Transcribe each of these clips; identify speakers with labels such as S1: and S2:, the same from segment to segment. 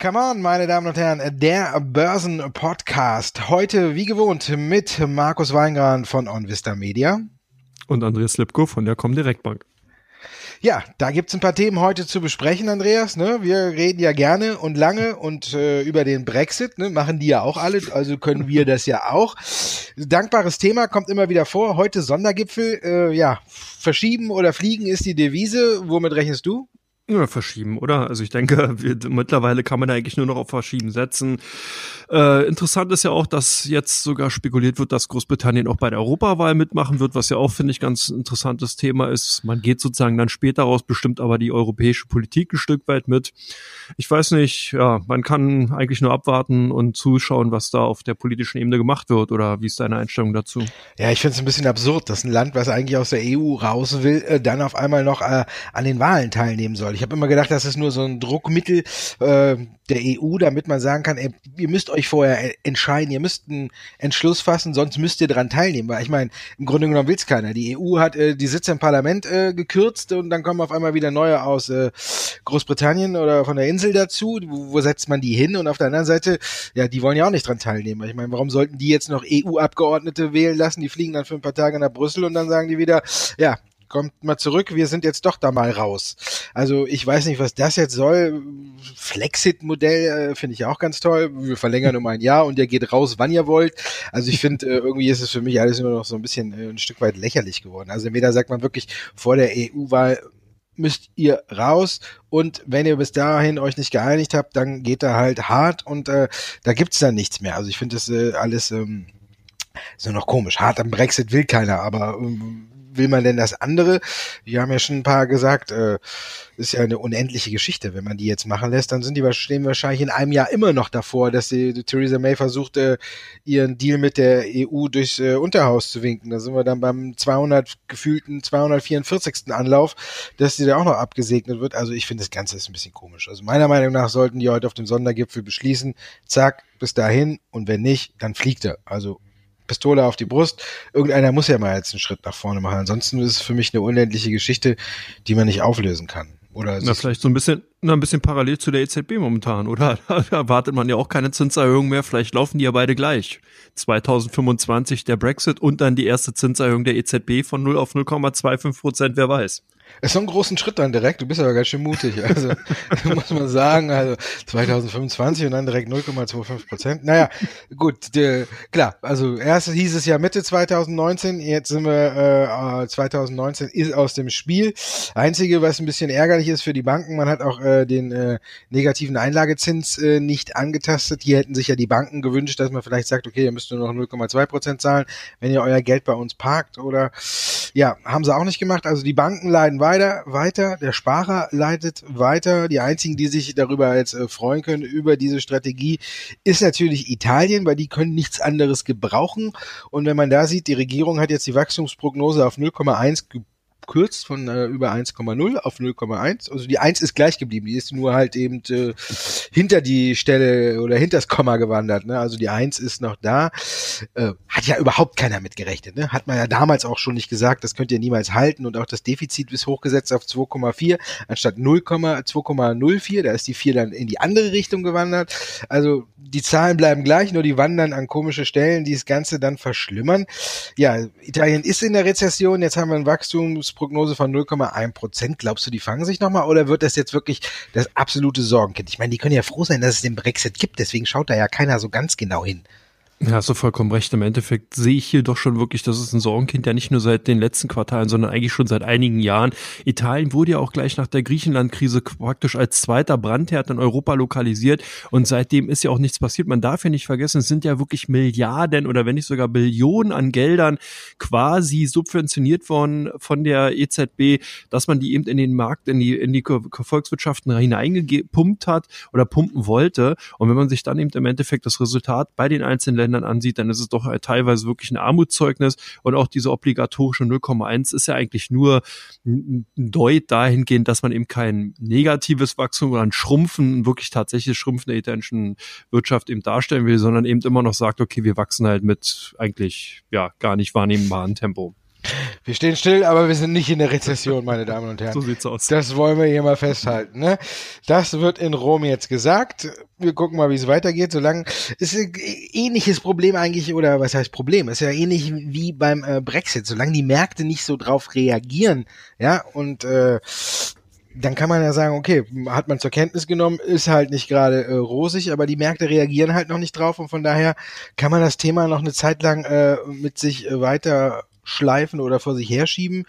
S1: Come on, meine Damen und Herren, der Börsen-Podcast. Heute, wie gewohnt, mit Markus Weingran von OnVista Media.
S2: Und Andreas Lipko von der Comdirect Bank.
S1: Ja, da gibt's ein paar Themen heute zu besprechen, Andreas. Ne? Wir reden ja gerne und lange und äh, über den Brexit, ne? machen die ja auch alle, also können wir das ja auch. Dankbares Thema kommt immer wieder vor. Heute Sondergipfel, äh, ja, verschieben oder fliegen ist die Devise. Womit rechnest du?
S2: Ja, verschieben, oder? Also ich denke, wir, mittlerweile kann man eigentlich nur noch auf verschieben setzen. Äh, interessant ist ja auch, dass jetzt sogar spekuliert wird, dass Großbritannien auch bei der Europawahl mitmachen wird, was ja auch, finde ich, ganz interessantes Thema ist. Man geht sozusagen dann später raus, bestimmt aber die europäische Politik ein Stück weit mit. Ich weiß nicht, ja, man kann eigentlich nur abwarten und zuschauen, was da auf der politischen Ebene gemacht wird, oder wie ist deine Einstellung dazu?
S1: Ja, ich finde es ein bisschen absurd, dass ein Land, was eigentlich aus der EU raus will, äh, dann auf einmal noch äh, an den Wahlen teilnehmen soll. Ich habe immer gedacht, das ist nur so ein Druckmittel äh, der EU, damit man sagen kann, ey, ihr müsst euch vorher entscheiden, ihr müsst einen Entschluss fassen, sonst müsst ihr dran teilnehmen. Weil ich meine, im Grunde genommen will's keiner. Die EU hat äh, die Sitze im Parlament äh, gekürzt und dann kommen auf einmal wieder neue aus äh, Großbritannien oder von der Insel dazu. Wo, wo setzt man die hin? Und auf der anderen Seite, ja, die wollen ja auch nicht dran teilnehmen. Ich meine, warum sollten die jetzt noch EU-Abgeordnete wählen lassen? Die fliegen dann für ein paar Tage nach Brüssel und dann sagen die wieder, ja, kommt mal zurück, wir sind jetzt doch da mal raus. Also ich weiß nicht, was das jetzt soll. Flexit-Modell äh, finde ich auch ganz toll. Wir verlängern um ein Jahr und ihr geht raus, wann ihr wollt. Also ich finde, äh, irgendwie ist es für mich alles immer noch so ein bisschen äh, ein Stück weit lächerlich geworden. Also entweder sagt man wirklich vor der EU-Wahl, müsst ihr raus und wenn ihr bis dahin euch nicht geeinigt habt, dann geht da halt hart und äh, da gibt's dann nichts mehr. Also ich finde das äh, alles ähm, so noch komisch. Hart am Brexit will keiner, aber ähm, will man denn das andere? Wir haben ja schon ein paar gesagt, äh, ist ja eine unendliche Geschichte. Wenn man die jetzt machen lässt, dann sind die stehen wahrscheinlich in einem Jahr immer noch davor, dass die, die Theresa May versucht, äh, ihren Deal mit der EU durchs äh, Unterhaus zu winken. Da sind wir dann beim 200 gefühlten 244. Anlauf, dass die da auch noch abgesegnet wird. Also ich finde das Ganze ist ein bisschen komisch. Also meiner Meinung nach sollten die heute auf dem Sondergipfel beschließen, zack, bis dahin und wenn nicht, dann fliegt er. Also Pistole auf die Brust. Irgendeiner muss ja mal jetzt einen Schritt nach vorne machen. Ansonsten ist es für mich eine unendliche Geschichte, die man nicht auflösen kann. Oder
S2: na, vielleicht so ein bisschen, na, ein bisschen parallel zu der EZB momentan, oder? Da erwartet man ja auch keine Zinserhöhung mehr. Vielleicht laufen die ja beide gleich. 2025 der Brexit und dann die erste Zinserhöhung der EZB von 0 auf 0,25 Prozent, wer weiß.
S1: Ist so ein großen Schritt dann direkt. Du bist aber ganz schön mutig. Also muss man sagen, also 2025 und dann direkt 0,25 Prozent. Naja, gut, die, klar. Also erst hieß es ja Mitte 2019, jetzt sind wir äh, 2019 ist aus dem Spiel. Einzige, was ein bisschen ärgerlich ist für die Banken, man hat auch äh, den äh, negativen Einlagezins äh, nicht angetastet. Hier hätten sich ja die Banken gewünscht, dass man vielleicht sagt, okay, ihr müsst nur noch 0,2 Prozent zahlen, wenn ihr euer Geld bei uns parkt. Oder ja, haben sie auch nicht gemacht. Also die Banken leiden weiter, weiter, der Sparer leidet weiter. Die einzigen, die sich darüber jetzt äh, freuen können, über diese Strategie, ist natürlich Italien, weil die können nichts anderes gebrauchen. Und wenn man da sieht, die Regierung hat jetzt die Wachstumsprognose auf 0,1 gekürzt von äh, über 1,0 auf 0,1. Also die 1 ist gleich geblieben, die ist nur halt eben äh, hinter die Stelle oder hinter das Komma gewandert. Ne? Also die 1 ist noch da. Äh, hat ja überhaupt keiner mitgerechnet. Ne? Hat man ja damals auch schon nicht gesagt, das könnt ihr niemals halten. Und auch das Defizit ist hochgesetzt auf 2,4 anstatt 0,2,04. Da ist die 4 dann in die andere Richtung gewandert. Also die Zahlen bleiben gleich, nur die wandern an komische Stellen, die das Ganze dann verschlimmern. Ja, Italien ist in der Rezession. Jetzt haben wir ein Wachstums Prognose von 0,1 Prozent. Glaubst du, die fangen sich nochmal oder wird das jetzt wirklich das absolute Sorgenkind? Ich meine, die können ja froh sein, dass es den Brexit gibt, deswegen schaut da ja keiner so ganz genau hin.
S2: Ja, hast du vollkommen recht. Im Endeffekt sehe ich hier doch schon wirklich, dass es ein Sorgenkind ja nicht nur seit den letzten Quartalen, sondern eigentlich schon seit einigen Jahren. Italien wurde ja auch gleich nach der Griechenland-Krise praktisch als zweiter Brandherd in Europa lokalisiert und seitdem ist ja auch nichts passiert. Man darf ja nicht vergessen, es sind ja wirklich Milliarden oder wenn nicht sogar Billionen an Geldern quasi subventioniert worden von der EZB, dass man die eben in den Markt, in die, in die Volkswirtschaften hineingepumpt hat oder pumpen wollte. Und wenn man sich dann eben im Endeffekt das Resultat bei den einzelnen Ländern ansieht, dann ist es doch teilweise wirklich ein Armutszeugnis. Und auch diese obligatorische 0,1 ist ja eigentlich nur ein Deut dahingehend, dass man eben kein negatives Wachstum oder ein Schrumpfen, wirklich tatsächlich Schrumpfen der italienischen Wirtschaft eben darstellen will, sondern eben immer noch sagt, okay, wir wachsen halt mit eigentlich ja gar nicht wahrnehmbaren Tempo.
S1: Wir stehen still, aber wir sind nicht in der Rezession, meine Damen und Herren.
S2: So sieht's aus.
S1: Das wollen wir hier mal festhalten. Ne? Das wird in Rom jetzt gesagt. Wir gucken mal, wie es weitergeht. Solange ist ein ähnliches Problem eigentlich, oder was heißt Problem? Ist ja ähnlich wie beim äh, Brexit. Solange die Märkte nicht so drauf reagieren, ja, und äh, dann kann man ja sagen, okay, hat man zur Kenntnis genommen, ist halt nicht gerade äh, rosig, aber die Märkte reagieren halt noch nicht drauf und von daher kann man das Thema noch eine Zeit lang äh, mit sich äh, weiter schleifen oder vor sich herschieben.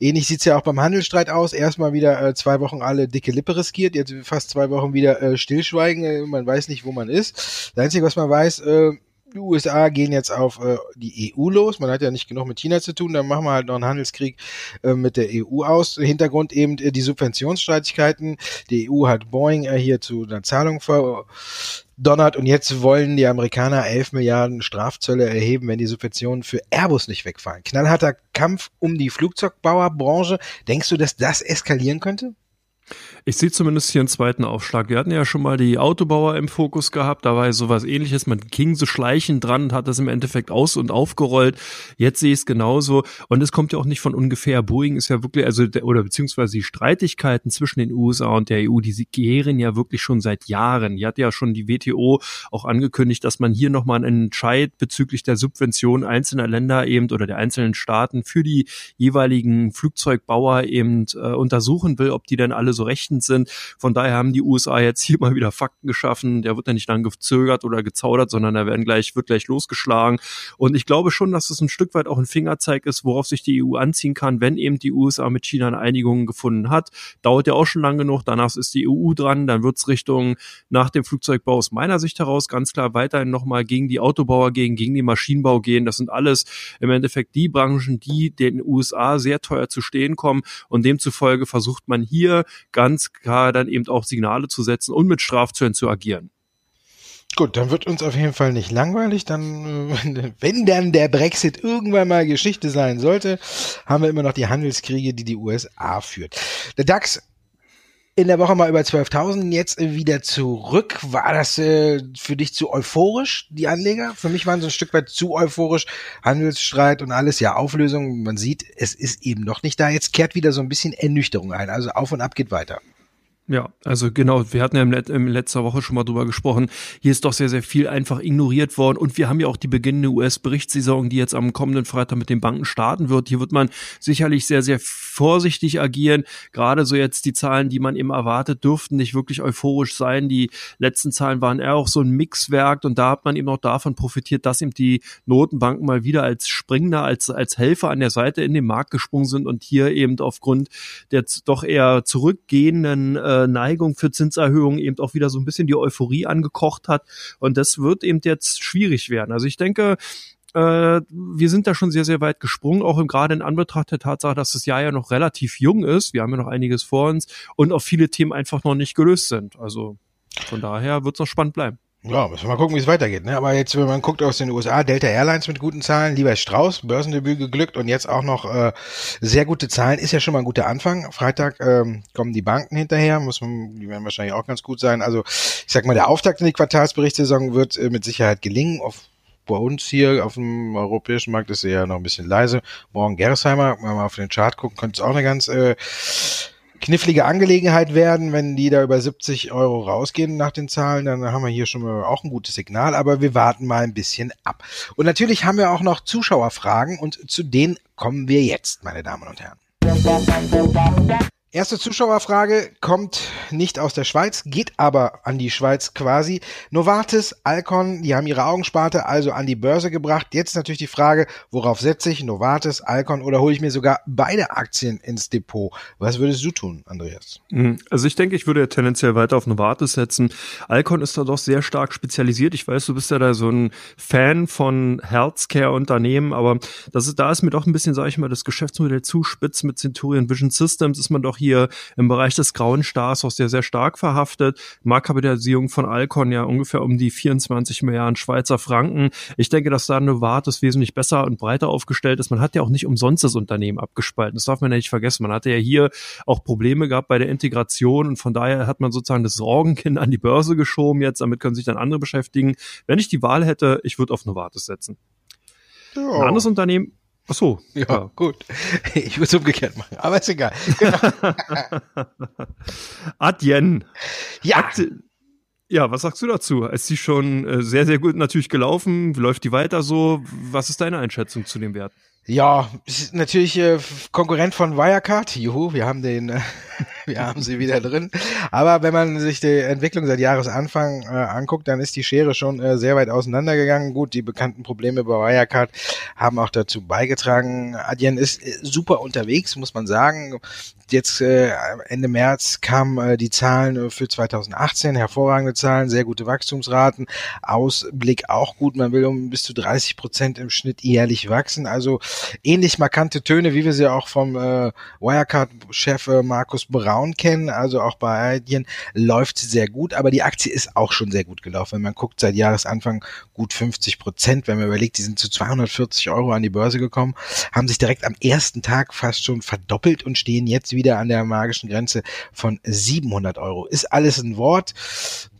S1: Ähnlich sieht's ja auch beim Handelsstreit aus. Erstmal wieder äh, zwei Wochen alle dicke Lippe riskiert, jetzt fast zwei Wochen wieder äh, stillschweigen. Äh, man weiß nicht, wo man ist. Das Einzige, was man weiß, äh, die USA gehen jetzt auf äh, die EU los. Man hat ja nicht genug mit China zu tun, dann machen wir halt noch einen Handelskrieg äh, mit der EU aus. Hintergrund eben äh, die Subventionsstreitigkeiten. Die EU hat Boeing äh, hier zu einer Zahlung verdonnert und jetzt wollen die Amerikaner 11 Milliarden Strafzölle erheben, wenn die Subventionen für Airbus nicht wegfallen. Knallharter Kampf um die Flugzeugbauerbranche. Denkst du, dass das eskalieren könnte?
S2: Ich sehe zumindest hier einen zweiten Aufschlag. Wir hatten ja schon mal die Autobauer im Fokus gehabt, da war ja sowas ähnliches. Man ging so schleichend dran und hat das im Endeffekt aus- und aufgerollt. Jetzt sehe ich es genauso. Und es kommt ja auch nicht von ungefähr. Boeing ist ja wirklich, also, oder beziehungsweise die Streitigkeiten zwischen den USA und der EU, die gären ja wirklich schon seit Jahren. Hier hat ja schon die WTO auch angekündigt, dass man hier nochmal einen Entscheid bezüglich der Subvention einzelner Länder eben oder der einzelnen Staaten für die jeweiligen Flugzeugbauer eben äh, untersuchen will, ob die denn alle so rechten verpflichtend sind. Von daher haben die USA jetzt hier mal wieder Fakten geschaffen. Der wird ja nicht lang gezögert oder gezaudert, sondern da werden gleich, wird gleich losgeschlagen. Und ich glaube schon, dass es ein Stück weit auch ein Fingerzeig ist, worauf sich die EU anziehen kann, wenn eben die USA mit China eine Einigung gefunden hat. Dauert ja auch schon lang genug. Danach ist die EU dran. Dann wird es Richtung nach dem Flugzeugbau aus meiner Sicht heraus ganz klar weiterhin nochmal gegen die Autobauer gehen, gegen den Maschinenbau gehen. Das sind alles im Endeffekt die Branchen, die den USA sehr teuer zu stehen kommen. Und demzufolge versucht man hier ganz dann eben auch Signale zu setzen und mit Strafzöllen zu agieren.
S1: Gut, dann wird uns auf jeden Fall nicht langweilig. Dann, äh, wenn dann der Brexit irgendwann mal Geschichte sein sollte, haben wir immer noch die Handelskriege, die die USA führt. Der DAX in der Woche mal über 12.000, jetzt wieder zurück. War das äh, für dich zu euphorisch, die Anleger? Für mich waren sie ein Stück weit zu euphorisch. Handelsstreit und alles, ja, Auflösung. Man sieht, es ist eben noch nicht da. Jetzt kehrt wieder so ein bisschen Ernüchterung ein. Also auf und ab geht weiter.
S2: Ja, also genau, wir hatten ja im, Let im letzter Woche schon mal drüber gesprochen. Hier ist doch sehr, sehr viel einfach ignoriert worden und wir haben ja auch die beginnende US-Berichtssaison, die jetzt am kommenden Freitag mit den Banken starten wird. Hier wird man sicherlich sehr, sehr vorsichtig agieren. Gerade so jetzt die Zahlen, die man eben erwartet, dürften nicht wirklich euphorisch sein. Die letzten Zahlen waren eher auch so ein Mixwerk und da hat man eben auch davon profitiert, dass eben die Notenbanken mal wieder als Springender, als, als Helfer an der Seite in den Markt gesprungen sind und hier eben aufgrund der doch eher zurückgehenden äh, äh, Neigung für Zinserhöhungen eben auch wieder so ein bisschen die Euphorie angekocht hat. Und das wird eben jetzt schwierig werden. Also ich denke, äh, wir sind da schon sehr, sehr weit gesprungen, auch im, gerade in Anbetracht der Tatsache, dass das Jahr ja noch relativ jung ist. Wir haben ja noch einiges vor uns und auch viele Themen einfach noch nicht gelöst sind. Also von daher wird es noch spannend bleiben.
S1: Ja, müssen wir mal gucken, wie es weitergeht. Ne? Aber jetzt, wenn man guckt aus den USA, Delta Airlines mit guten Zahlen, lieber Strauß, Börsendebüt geglückt und jetzt auch noch äh, sehr gute Zahlen, ist ja schon mal ein guter Anfang. Freitag ähm, kommen die Banken hinterher, muss man, die werden wahrscheinlich auch ganz gut sein. Also ich sag mal, der Auftakt in die Quartalsberichtssaison wird äh, mit Sicherheit gelingen. Auf, bei uns hier auf dem europäischen Markt ist er ja noch ein bisschen leise. Morgen wir mal auf den Chart gucken, könnte es auch eine ganz äh, knifflige Angelegenheit werden, wenn die da über 70 Euro rausgehen nach den Zahlen, dann haben wir hier schon mal auch ein gutes Signal, aber wir warten mal ein bisschen ab. Und natürlich haben wir auch noch Zuschauerfragen und zu denen kommen wir jetzt, meine Damen und Herren. Erste Zuschauerfrage kommt nicht aus der Schweiz, geht aber an die Schweiz quasi. Novartis, Alcon, die haben ihre Augensparte also an die Börse gebracht. Jetzt natürlich die Frage, worauf setze ich? Novartis, Alcon oder hole ich mir sogar beide Aktien ins Depot? Was würdest du tun, Andreas?
S2: Mhm. Also ich denke, ich würde ja tendenziell weiter auf Novartis setzen. Alcon ist da doch sehr stark spezialisiert. Ich weiß, du bist ja da so ein Fan von Healthcare-Unternehmen, aber das ist, da ist mir doch ein bisschen, sage ich mal, das Geschäftsmodell zu spitz mit Centurion Vision Systems, ist man doch im Bereich des grauen Stars auch sehr, sehr stark verhaftet. Marktkapitalisierung von Alcon ja ungefähr um die 24 Milliarden Schweizer Franken. Ich denke, dass da Novartis wesentlich besser und breiter aufgestellt ist. Man hat ja auch nicht umsonst das Unternehmen abgespalten. Das darf man ja nicht vergessen. Man hatte ja hier auch Probleme gehabt bei der Integration und von daher hat man sozusagen das Sorgenkind an die Börse geschoben jetzt. Damit können sich dann andere beschäftigen. Wenn ich die Wahl hätte, ich würde auf Novartis setzen. Ja. Ein anderes Unternehmen, Ach so.
S1: Ja, ja. gut. Ich würde es umgekehrt machen, aber ist egal. Genau.
S2: Adyen.
S1: Ja. Ad
S2: ja, was sagst du dazu? Ist sie schon äh, sehr, sehr gut natürlich gelaufen? Läuft die weiter so? Was ist deine Einschätzung zu dem Wert?
S1: Ja, natürlich äh, Konkurrent von Wirecard. Juhu, wir haben den, äh, wir haben sie wieder drin. Aber wenn man sich die Entwicklung seit Jahresanfang äh, anguckt, dann ist die Schere schon äh, sehr weit auseinandergegangen. Gut, die bekannten Probleme bei Wirecard haben auch dazu beigetragen. Adyen ist äh, super unterwegs, muss man sagen. Jetzt äh, Ende März kamen äh, die Zahlen äh, für 2018, hervorragende Zahlen, sehr gute Wachstumsraten, Ausblick auch gut. Man will um bis zu 30 Prozent im Schnitt jährlich wachsen. Also ähnlich markante Töne, wie wir sie auch vom äh, Wirecard-Chef äh, Markus Braun kennen. Also auch bei Adyen läuft sie sehr gut, aber die Aktie ist auch schon sehr gut gelaufen. Wenn man guckt, seit Jahresanfang gut 50 Prozent. Wenn man überlegt, die sind zu 240 Euro an die Börse gekommen, haben sich direkt am ersten Tag fast schon verdoppelt und stehen jetzt wieder an der magischen Grenze von 700 Euro. Ist alles ein Wort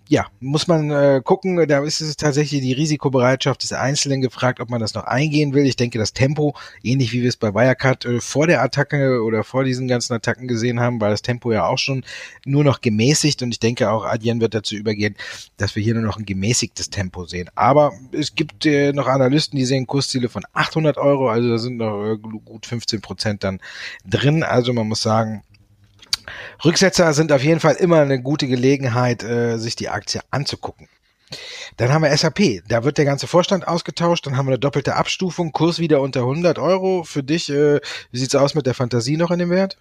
S1: ja, muss man äh, gucken. Da ist es tatsächlich die Risikobereitschaft des Einzelnen gefragt, ob man das noch eingehen will. Ich denke, das Tempo, ähnlich wie wir es bei Wirecard äh, vor der Attacke oder vor diesen ganzen Attacken gesehen haben, war das Tempo ja auch schon nur noch gemäßigt. Und ich denke auch, Adyen wird dazu übergehen, dass wir hier nur noch ein gemäßigtes Tempo sehen. Aber es gibt äh, noch Analysten, die sehen Kursziele von 800 Euro. Also da sind noch äh, gut 15 Prozent dann drin. Also man muss sagen, Rücksetzer sind auf jeden Fall immer eine gute Gelegenheit, äh, sich die Aktie anzugucken. Dann haben wir SAP. Da wird der ganze Vorstand ausgetauscht. Dann haben wir eine doppelte Abstufung. Kurs wieder unter 100 Euro. Für dich, äh, wie sieht's aus mit der Fantasie noch in dem Wert?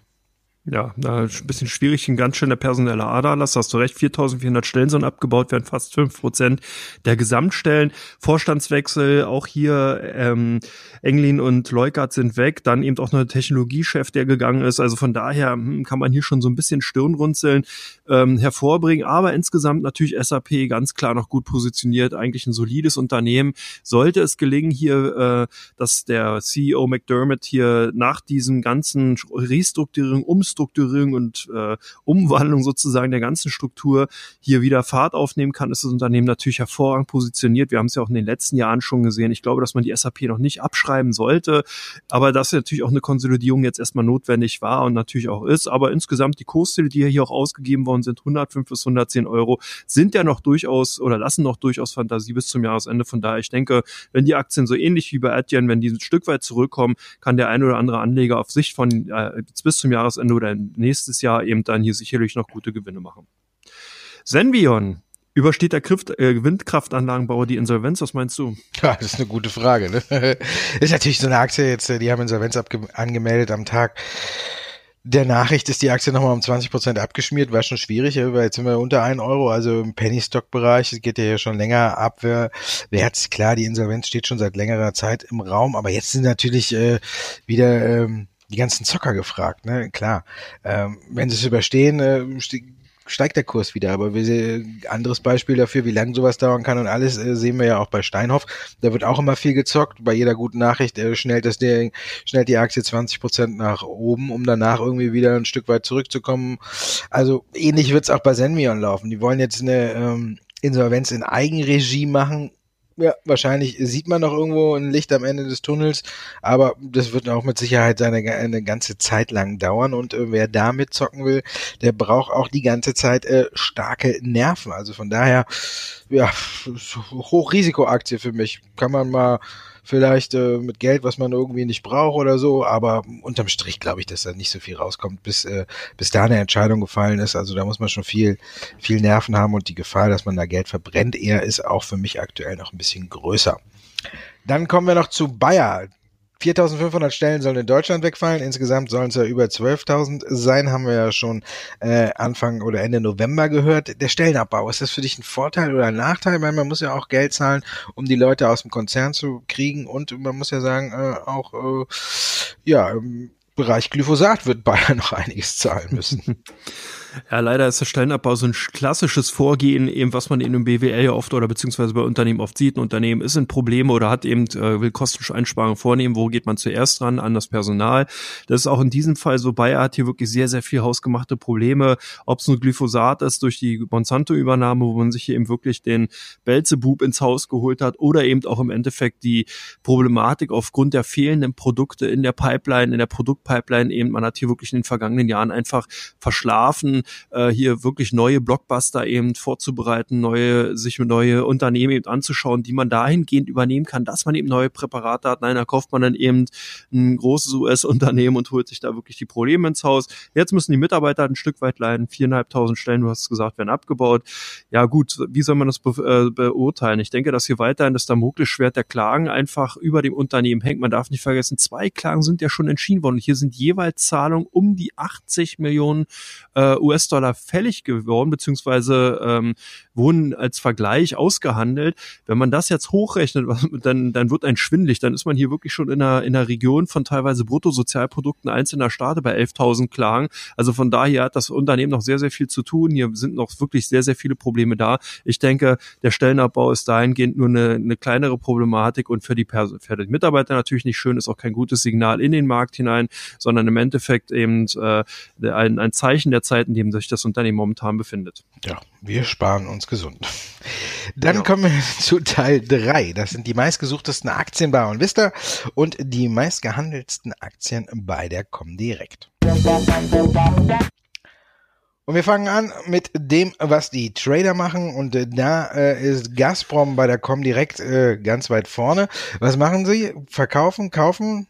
S2: Ja, ein bisschen schwierig, ein ganz schöner personeller Aderlass, hast du recht, 4400 Stellen sollen abgebaut werden, fast fünf Prozent der Gesamtstellen. Vorstandswechsel, auch hier ähm, Englin und Leukert sind weg, dann eben auch noch der Technologiechef, der gegangen ist, also von daher hm, kann man hier schon so ein bisschen Stirnrunzeln ähm, hervorbringen, aber insgesamt natürlich SAP ganz klar noch gut positioniert, eigentlich ein solides Unternehmen. Sollte es gelingen hier, äh, dass der CEO McDermott hier nach diesem ganzen Restrukturierung, Umstrukturierung Umstrukturierung und äh, Umwandlung sozusagen der ganzen Struktur hier wieder Fahrt aufnehmen kann, ist das Unternehmen natürlich hervorragend positioniert. Wir haben es ja auch in den letzten Jahren schon gesehen. Ich glaube, dass man die SAP noch nicht abschreiben sollte, aber dass natürlich auch eine Konsolidierung jetzt erstmal notwendig war und natürlich auch ist. Aber insgesamt die Kursziele, die hier auch ausgegeben worden sind, 105 bis 110 Euro, sind ja noch durchaus oder lassen noch durchaus Fantasie bis zum Jahresende. Von daher, ich denke, wenn die Aktien so ähnlich wie bei Adyen, wenn die ein Stück weit zurückkommen, kann der ein oder andere Anleger auf Sicht von äh, bis zum Jahresende oder nächstes Jahr eben dann hier sicherlich noch gute Gewinne machen. Senvion, Übersteht der äh, Windkraftanlagenbauer die Insolvenz? Was meinst du?
S1: Ja, das ist eine gute Frage. Ne? ist natürlich so eine Aktie jetzt, äh, die haben Insolvenz angemeldet am Tag der Nachricht ist die Aktie nochmal um 20 Prozent abgeschmiert, war schon schwierig, weil jetzt sind wir unter 1 Euro, also im Penny-Stock-Bereich, geht ja hier schon länger ab. Hat's klar, die Insolvenz steht schon seit längerer Zeit im Raum, aber jetzt sind natürlich äh, wieder ähm, die ganzen Zocker gefragt, ne? Klar. Ähm, wenn sie es überstehen, äh, steigt der Kurs wieder. Aber wir, anderes Beispiel dafür, wie lange sowas dauern kann und alles, äh, sehen wir ja auch bei Steinhoff. Da wird auch immer viel gezockt. Bei jeder guten Nachricht äh, schnellt das Ding, schnellt die Aktie 20 Prozent nach oben, um danach irgendwie wieder ein Stück weit zurückzukommen. Also ähnlich wird's auch bei Senmion laufen. Die wollen jetzt eine ähm, Insolvenz in Eigenregie machen ja, wahrscheinlich sieht man noch irgendwo ein Licht am Ende des Tunnels, aber das wird auch mit Sicherheit seine eine ganze Zeit lang dauern und äh, wer damit zocken will, der braucht auch die ganze Zeit äh, starke Nerven. Also von daher, ja, Hochrisikoaktie für mich. Kann man mal vielleicht äh, mit Geld, was man irgendwie nicht braucht oder so, aber unterm Strich glaube ich, dass da nicht so viel rauskommt, bis, äh, bis da eine Entscheidung gefallen ist. Also da muss man schon viel, viel Nerven haben und die Gefahr, dass man da Geld verbrennt, eher ist auch für mich aktuell noch ein bisschen größer. Dann kommen wir noch zu Bayer. 4.500 Stellen sollen in Deutschland wegfallen. Insgesamt sollen es ja über 12.000 sein, haben wir ja schon äh, Anfang oder Ende November gehört. Der Stellenabbau, ist das für dich ein Vorteil oder ein Nachteil? Weil man muss ja auch Geld zahlen, um die Leute aus dem Konzern zu kriegen. Und man muss ja sagen, äh, auch äh, ja, im Bereich Glyphosat wird Bayern noch einiges zahlen müssen.
S2: Ja, leider ist der Stellenabbau so ein klassisches Vorgehen, eben was man in einem BWL ja oft oder beziehungsweise bei Unternehmen oft sieht. Ein Unternehmen ist in Probleme oder hat eben, äh, will Kosteneinsparungen vornehmen. Wo geht man zuerst ran? An das Personal. Das ist auch in diesem Fall so. Bayer hat hier wirklich sehr, sehr viel hausgemachte Probleme. Ob es nur Glyphosat ist durch die Monsanto-Übernahme, wo man sich hier eben wirklich den Belzebub ins Haus geholt hat oder eben auch im Endeffekt die Problematik aufgrund der fehlenden Produkte in der Pipeline, in der Produktpipeline eben. Man hat hier wirklich in den vergangenen Jahren einfach verschlafen, äh, hier wirklich neue Blockbuster eben vorzubereiten, neue, sich neue Unternehmen eben anzuschauen, die man dahingehend übernehmen kann, dass man eben neue Präparate hat. Nein, da kauft man dann eben ein großes US-Unternehmen und holt sich da wirklich die Probleme ins Haus. Jetzt müssen die Mitarbeiter ein Stück weit leiden. Viereinhalbtausend Stellen, du hast es gesagt, werden abgebaut. Ja gut, wie soll man das be äh, beurteilen? Ich denke, dass hier weiterhin das Damoklesschwert der Klagen einfach über dem Unternehmen hängt. Man darf nicht vergessen, zwei Klagen sind ja schon entschieden worden. Hier sind jeweils Zahlungen um die 80 Millionen äh, US-Dollar fällig geworden, beziehungsweise ähm, wurden als Vergleich ausgehandelt. Wenn man das jetzt hochrechnet, dann, dann wird ein schwindlig. Dann ist man hier wirklich schon in einer, in einer Region von teilweise Bruttosozialprodukten einzelner Staaten bei 11.000 Klagen. Also von daher hat das Unternehmen noch sehr, sehr viel zu tun. Hier sind noch wirklich sehr, sehr viele Probleme da. Ich denke, der Stellenabbau ist dahingehend nur eine, eine kleinere Problematik und für die, Pers für die Mitarbeiter natürlich nicht schön, ist auch kein gutes Signal in den Markt hinein, sondern im Endeffekt eben äh, ein, ein Zeichen der Zeit, in dem sich das Unternehmen momentan befindet.
S1: Ja, wir sparen uns gesund. Dann genau. kommen wir zu Teil 3. Das sind die meistgesuchtesten Aktien bei OnVista und die meistgehandelsten Aktien bei der Comdirect. Und wir fangen an mit dem, was die Trader machen. Und äh, da äh, ist Gazprom bei der Comdirect äh, ganz weit vorne. Was machen sie? Verkaufen, kaufen?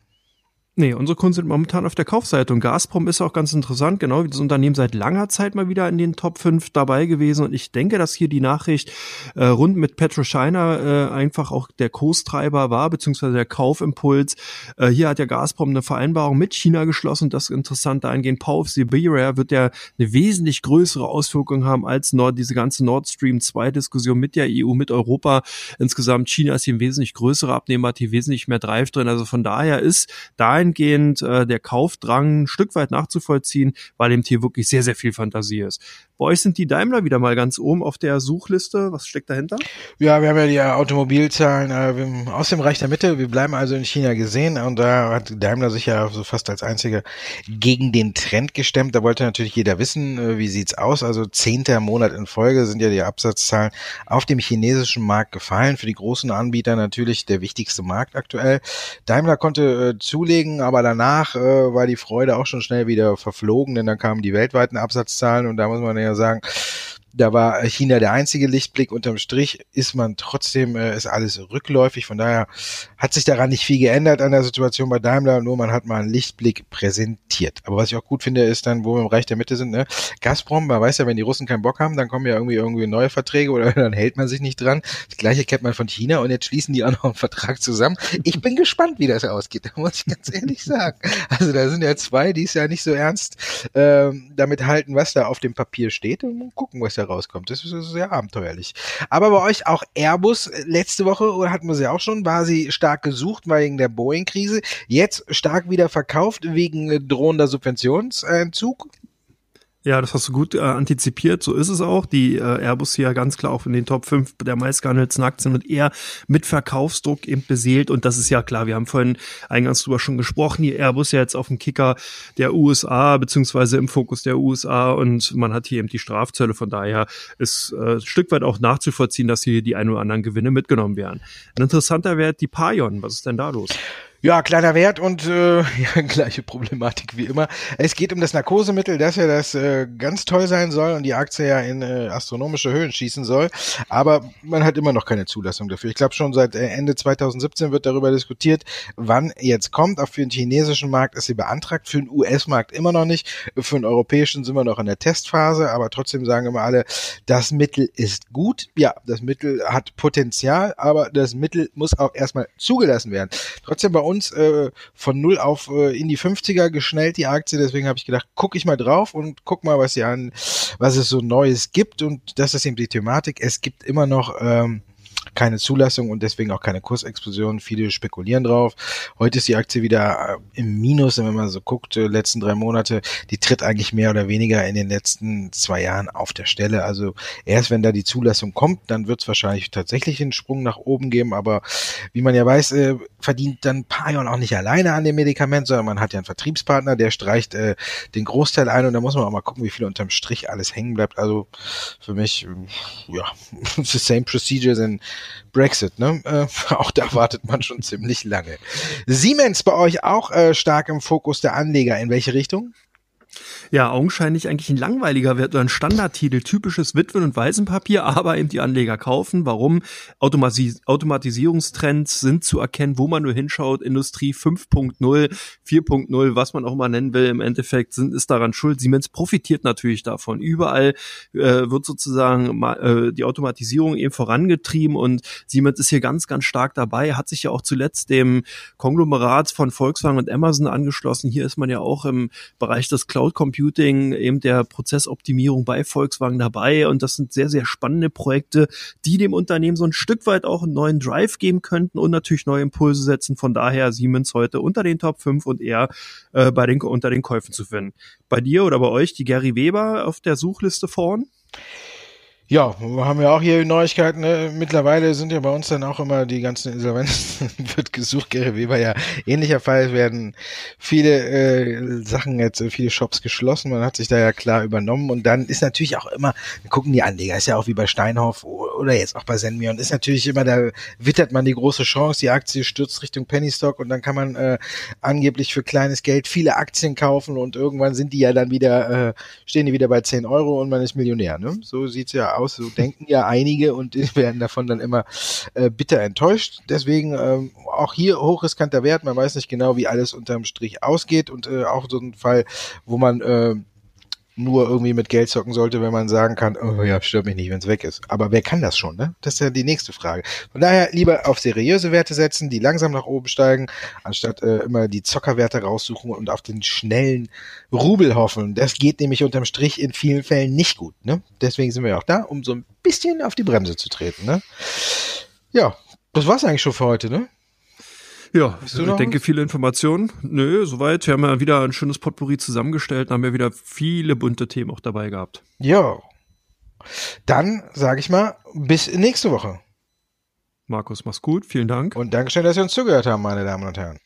S2: Nee, unsere Kunden sind momentan auf der Kaufseite und Gazprom ist auch ganz interessant, genau wie das Unternehmen seit langer Zeit mal wieder in den Top 5 dabei gewesen und ich denke, dass hier die Nachricht äh, rund mit PetroChina äh, einfach auch der Kurstreiber war, beziehungsweise der Kaufimpuls. Äh, hier hat ja Gazprom eine Vereinbarung mit China geschlossen, das ist interessant dahingehend. Power of Siberia wird ja eine wesentlich größere Auswirkung haben als Nord, diese ganze Nord Stream 2 Diskussion mit der EU, mit Europa. Insgesamt China ist hier ein wesentlich größerer Abnehmer, hat hier wesentlich mehr Drive drin, also von daher ist da dahingehend äh, der Kaufdrang ein Stück weit nachzuvollziehen, weil eben hier wirklich sehr, sehr viel Fantasie ist. Bei euch sind die Daimler wieder mal ganz oben auf der Suchliste. Was steckt dahinter?
S1: Ja, wir haben ja die Automobilzahlen äh, aus dem Reich der Mitte. Wir bleiben also in China gesehen und da hat Daimler sich ja so fast als einziger gegen den Trend gestemmt. Da wollte natürlich jeder wissen, äh, wie sieht's aus. Also zehnter Monat in Folge sind ja die Absatzzahlen auf dem chinesischen Markt gefallen. Für die großen Anbieter natürlich der wichtigste Markt aktuell. Daimler konnte äh, zulegen, aber danach äh, war die Freude auch schon schnell wieder verflogen, denn dann kamen die weltweiten Absatzzahlen und da muss man ja sagen, da war China der einzige Lichtblick. Unterm Strich ist man trotzdem, äh, ist alles rückläufig. Von daher hat sich daran nicht viel geändert an der Situation bei Daimler, nur man hat mal einen Lichtblick präsentiert. Aber was ich auch gut finde, ist dann, wo wir im Reich der Mitte sind, ne? Gazprom, man weiß ja, wenn die Russen keinen Bock haben, dann kommen ja irgendwie irgendwie neue Verträge oder dann hält man sich nicht dran. Das gleiche kennt man von China und jetzt schließen die auch noch einen Vertrag zusammen. Ich bin gespannt, wie das ausgeht, muss ich ganz ehrlich sagen. Also da sind ja zwei, die es ja nicht so ernst ähm, damit halten, was da auf dem Papier steht und gucken, was da rauskommt. Das ist sehr abenteuerlich. Aber bei euch auch Airbus, letzte Woche oder hatten wir sie auch schon, war sie stark gesucht wegen der Boeing-Krise. Jetzt stark wieder verkauft wegen drohender Subventionsentzug.
S2: Ja, das hast du gut äh, antizipiert. So ist es auch. Die äh, Airbus hier ganz klar auch in den Top 5 der meistgehandelten Aktien und eher mit Verkaufsdruck eben beseelt. Und das ist ja klar. Wir haben vorhin eingangs drüber schon gesprochen. Die Airbus ja jetzt auf dem Kicker der USA, beziehungsweise im Fokus der USA. Und man hat hier eben die Strafzölle. Von daher ist äh, ein Stück weit auch nachzuvollziehen, dass hier die ein oder anderen Gewinne mitgenommen werden. Ein interessanter Wert, die Payon. Was ist denn da los?
S1: Ja, kleiner Wert und äh, ja, gleiche Problematik wie immer. Es geht um das Narkosemittel, das ja das äh, ganz toll sein soll und die Aktie ja in äh, astronomische Höhen schießen soll. Aber man hat immer noch keine Zulassung dafür. Ich glaube schon seit äh, Ende 2017 wird darüber diskutiert, wann jetzt kommt. Auch für den chinesischen Markt ist sie beantragt, für den US-Markt immer noch nicht. Für den europäischen sind wir noch in der Testphase, aber trotzdem sagen immer alle, das Mittel ist gut. Ja, das Mittel hat Potenzial, aber das Mittel muss auch erstmal zugelassen werden. Trotzdem bei uns uns äh, von null auf äh, in die 50er geschnellt, die Aktie. Deswegen habe ich gedacht, guck ich mal drauf und guck mal, was, an, was es so Neues gibt. Und das ist eben die Thematik. Es gibt immer noch ähm, keine Zulassung und deswegen auch keine Kursexplosion. Viele spekulieren drauf. Heute ist die Aktie wieder äh, im Minus, wenn man so guckt, äh, letzten drei Monate. Die tritt eigentlich mehr oder weniger in den letzten zwei Jahren auf der Stelle. Also erst wenn da die Zulassung kommt, dann wird es wahrscheinlich tatsächlich einen Sprung nach oben geben. Aber wie man ja weiß, äh, verdient dann Parion auch nicht alleine an dem Medikament, sondern man hat ja einen Vertriebspartner, der streicht den Großteil ein und da muss man auch mal gucken, wie viel unterm Strich alles hängen bleibt. Also für mich, ja, the same procedure in Brexit, ne? Äh, auch da wartet man schon ziemlich lange. Siemens bei euch auch äh, stark im Fokus der Anleger. In welche Richtung?
S2: Ja, augenscheinlich eigentlich ein langweiliger Wert oder ein Standardtitel, typisches Witwen- und Waisenpapier, aber eben die Anleger kaufen. Warum? Automatis Automatisierungstrends sind zu erkennen, wo man nur hinschaut. Industrie 5.0, 4.0, was man auch mal nennen will, im Endeffekt sind, ist daran schuld. Siemens profitiert natürlich davon. Überall äh, wird sozusagen äh, die Automatisierung eben vorangetrieben und Siemens ist hier ganz, ganz stark dabei, hat sich ja auch zuletzt dem Konglomerat von Volkswagen und Amazon angeschlossen. Hier ist man ja auch im Bereich des Cloud Computing, eben der Prozessoptimierung bei Volkswagen dabei. Und das sind sehr, sehr spannende Projekte, die dem Unternehmen so ein Stück weit auch einen neuen Drive geben könnten und natürlich neue Impulse setzen. Von daher Siemens heute unter den Top 5 und eher äh, bei den, unter den Käufen zu finden. Bei dir oder bei euch die Gary Weber auf der Suchliste vorn?
S1: Ja, wir haben ja auch hier Neuigkeiten. Ne? Mittlerweile sind ja bei uns dann auch immer die ganzen Insolvenzen wird gesucht. Gary Weber ja ähnlicher Fall werden viele äh, Sachen jetzt, äh, viele Shops geschlossen. Man hat sich da ja klar übernommen und dann ist natürlich auch immer, gucken die Anleger, ist ja auch wie bei Steinhoff oder jetzt auch bei Senmion, ist natürlich immer, da wittert man die große Chance, die Aktie stürzt Richtung Penny Stock und dann kann man äh, angeblich für kleines Geld viele Aktien kaufen und irgendwann sind die ja dann wieder, äh, stehen die wieder bei 10 Euro und man ist Millionär. Ne? So sieht's ja aus. So denken ja einige und werden davon dann immer äh, bitter enttäuscht. Deswegen ähm, auch hier hochriskanter Wert. Man weiß nicht genau, wie alles unterm Strich ausgeht und äh, auch so ein Fall, wo man äh, nur irgendwie mit Geld zocken sollte, wenn man sagen kann, oh ja, stört mich nicht, wenn es weg ist. Aber wer kann das schon, ne? Das ist ja die nächste Frage. Von daher lieber auf seriöse Werte setzen, die langsam nach oben steigen, anstatt äh, immer die Zockerwerte raussuchen und auf den schnellen Rubel hoffen. Das geht nämlich unterm Strich in vielen Fällen nicht gut, ne? Deswegen sind wir auch da, um so ein bisschen auf die Bremse zu treten, ne? Ja, das war's eigentlich schon für heute, ne?
S2: Ja, ich denke, viele Informationen. Nö, soweit. Wir haben ja wieder ein schönes Potpourri zusammengestellt und haben ja wieder viele bunte Themen auch dabei gehabt.
S1: Ja. Dann sage ich mal, bis nächste Woche.
S2: Markus, mach's gut. Vielen Dank.
S1: Und Dankeschön, dass Sie uns zugehört haben, meine Damen und Herren.